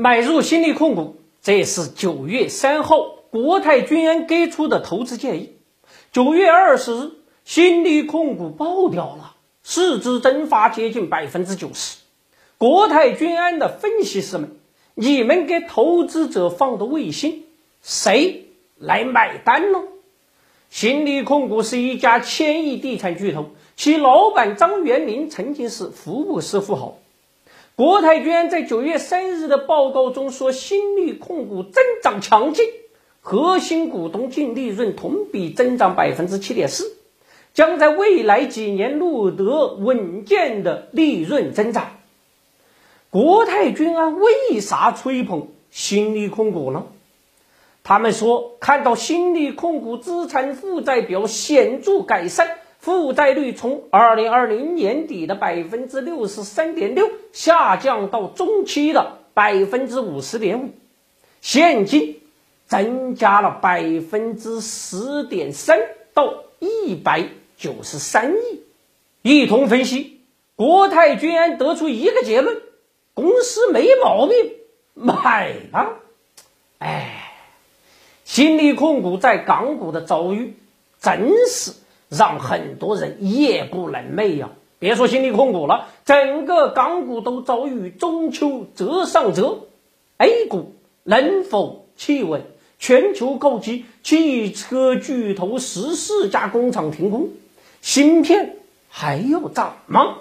买入新力控股，这是九月三号国泰君安给出的投资建议。九月二十日，新力控股爆掉了，市值蒸发接近百分之九十。国泰君安的分析师们，你们给投资者放的卫星，谁来买单呢？新力控股是一家千亿地产巨头，其老板张元林曾经是福布斯富豪。国泰君安在九月三日的报告中说，新力控股增长强劲，核心股东净利润同比增长百分之七点四，将在未来几年录得稳健的利润增长。国泰君安为啥吹捧新力控股呢？他们说，看到新力控股资产负债表显著改善。负债率从二零二零年底的百分之六十三点六下降到中期的百分之五十点五，现金增加了百分之十点三到一百九十三亿。一同分析，国泰君安得出一个结论：公司没毛病，买吧。哎，新力控股在港股的遭遇真是。让很多人夜不能寐呀！别说新力控股了，整个港股都遭遇中秋折上折。A 股能否企稳？全球购机，汽车巨头十四家工厂停工，芯片还要涨吗？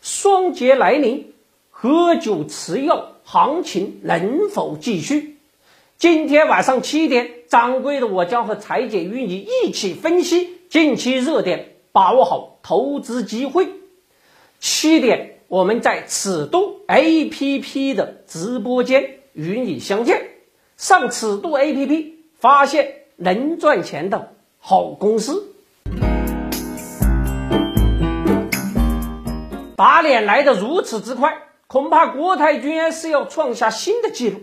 双节来临，喝酒吃药行情能否继续？今天晚上七点，掌柜的我将和财姐与你一起分析。近期热点，把握好投资机会。七点，我们在尺度 A P P 的直播间与你相见。上尺度 A P P，发现能赚钱的好公司。打脸来的如此之快，恐怕国泰君安是要创下新的纪录。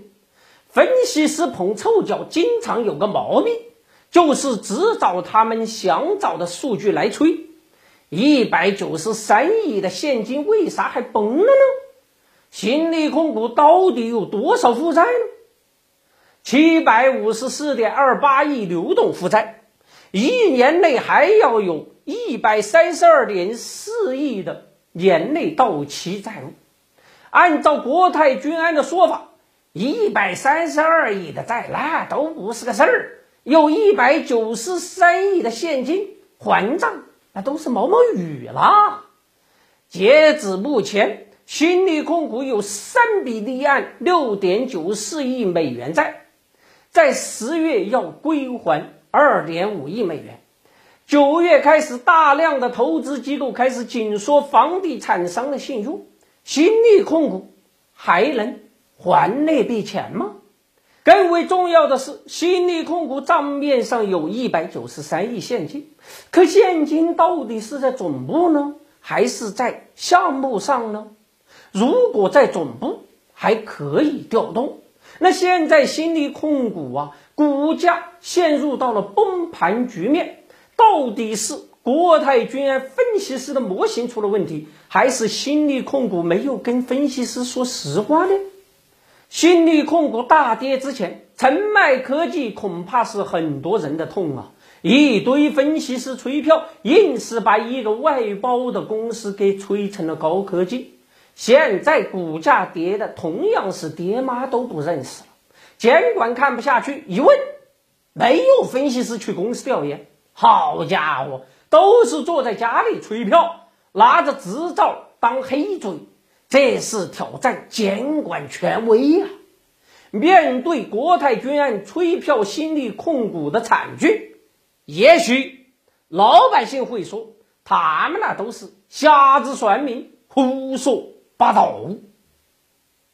分析师捧臭脚，经常有个毛病。就是只找他们想找的数据来吹，一百九十三亿的现金为啥还崩了呢？新力控股到底有多少负债呢？七百五十四点二八亿流动负债，一年内还要有一百三十二点四亿的年内到期债务。按照国泰君安的说法，一百三十二亿的债那都不是个事儿。有一百九十三亿的现金还账，那都是毛毛雨了。截止目前，新力控股有三笔立案六点九四亿美元债，在十月要归还二点五亿美元。九月开始，大量的投资机构开始紧缩房地产商的信用，新力控股还能还那笔钱吗？更为重要的是，新力控股账面上有一百九十三亿现金，可现金到底是在总部呢，还是在项目上呢？如果在总部还可以调动，那现在新力控股啊，股价陷入到了崩盘局面，到底是国泰君安分析师的模型出了问题，还是新力控股没有跟分析师说实话呢？新力控股大跌之前，澄迈科技恐怕是很多人的痛啊！一堆分析师吹票，硬是把一个外包的公司给吹成了高科技。现在股价跌的同样是爹妈都不认识了。监管看不下去，一问，没有分析师去公司调研。好家伙，都是坐在家里吹票，拿着执照当黑嘴。这是挑战监管权威呀！面对国泰君安吹票新力控股的惨剧，也许老百姓会说，他们那都是瞎子算命、胡说八道。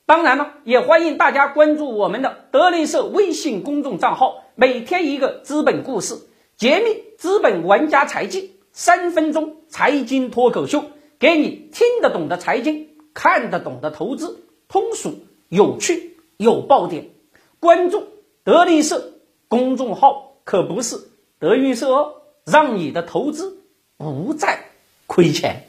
当然了，也欢迎大家关注我们的德林社微信公众账号，每天一个资本故事，揭秘资本玩家财经，三分钟财经脱口秀，给你听得懂的财经。看得懂的投资，通俗有趣有爆点，关注德力社公众号可不是德云社哦，让你的投资不再亏钱。